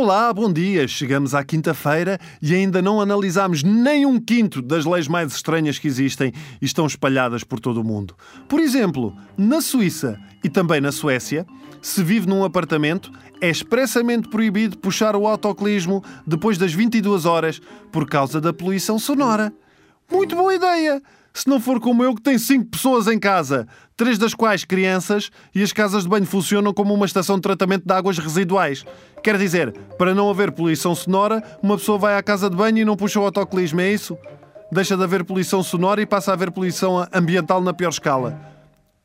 Olá, bom dia. Chegamos à quinta-feira e ainda não analisámos nem um quinto das leis mais estranhas que existem e estão espalhadas por todo o mundo. Por exemplo, na Suíça e também na Suécia, se vive num apartamento, é expressamente proibido puxar o autoclismo depois das 22 horas por causa da poluição sonora. Muito boa ideia! Se não for como eu, que tem cinco pessoas em casa, três das quais crianças, e as casas de banho funcionam como uma estação de tratamento de águas residuais. Quer dizer, para não haver poluição sonora, uma pessoa vai à casa de banho e não puxa o autoclismo, é isso? Deixa de haver poluição sonora e passa a haver poluição ambiental na pior escala.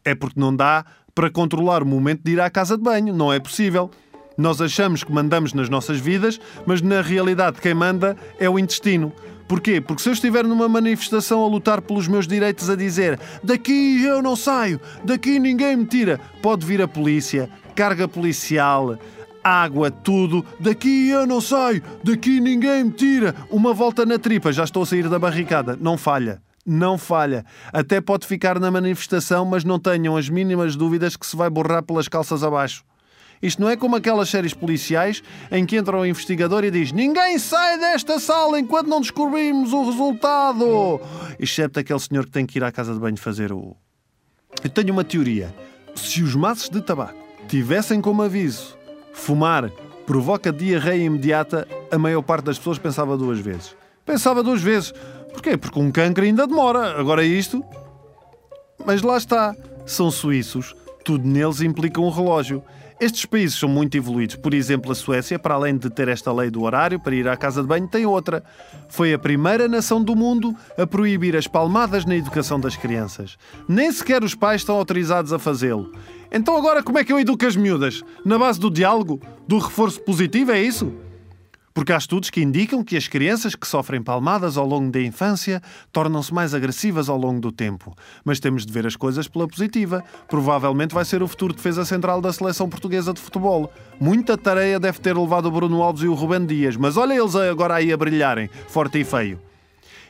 É porque não dá para controlar o momento de ir à casa de banho, não é possível. Nós achamos que mandamos nas nossas vidas, mas na realidade quem manda é o intestino. Porquê? Porque se eu estiver numa manifestação a lutar pelos meus direitos, a dizer daqui eu não saio, daqui ninguém me tira, pode vir a polícia, carga policial, água, tudo, daqui eu não saio, daqui ninguém me tira, uma volta na tripa, já estou a sair da barricada, não falha. Não falha. Até pode ficar na manifestação, mas não tenham as mínimas dúvidas que se vai borrar pelas calças abaixo. Isto não é como aquelas séries policiais em que entra o investigador e diz: Ninguém sai desta sala enquanto não descobrimos o resultado. Excepto aquele senhor que tem que ir à casa de banho fazer o. Eu tenho uma teoria. Se os maços de tabaco tivessem como aviso fumar provoca diarreia imediata, a maior parte das pessoas pensava duas vezes. Pensava duas vezes. Porquê? Porque um cancro ainda demora. Agora isto. Mas lá está. São suíços. Tudo neles implica um relógio. Estes países são muito evoluídos. Por exemplo, a Suécia, para além de ter esta lei do horário para ir à casa de banho, tem outra. Foi a primeira nação do mundo a proibir as palmadas na educação das crianças. Nem sequer os pais estão autorizados a fazê-lo. Então agora como é que eu educo as miúdas? Na base do diálogo? Do reforço positivo, é isso? Porque há estudos que indicam que as crianças que sofrem palmadas ao longo da infância tornam-se mais agressivas ao longo do tempo. Mas temos de ver as coisas pela positiva. Provavelmente vai ser o futuro defesa central da seleção portuguesa de futebol. Muita tarefa deve ter levado o Bruno Alves e o Rubem Dias, mas olha eles agora aí a brilharem, forte e feio.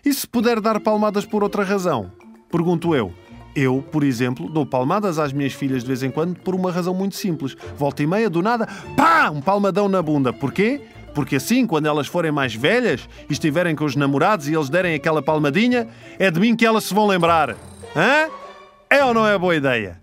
E se puder dar palmadas por outra razão? Pergunto eu. Eu, por exemplo, dou palmadas às minhas filhas de vez em quando por uma razão muito simples. Volta e meia, do nada, pá! Um palmadão na bunda. Porquê? Porque assim, quando elas forem mais velhas e estiverem com os namorados e eles derem aquela palmadinha, é de mim que elas se vão lembrar. Hã? É ou não é boa ideia?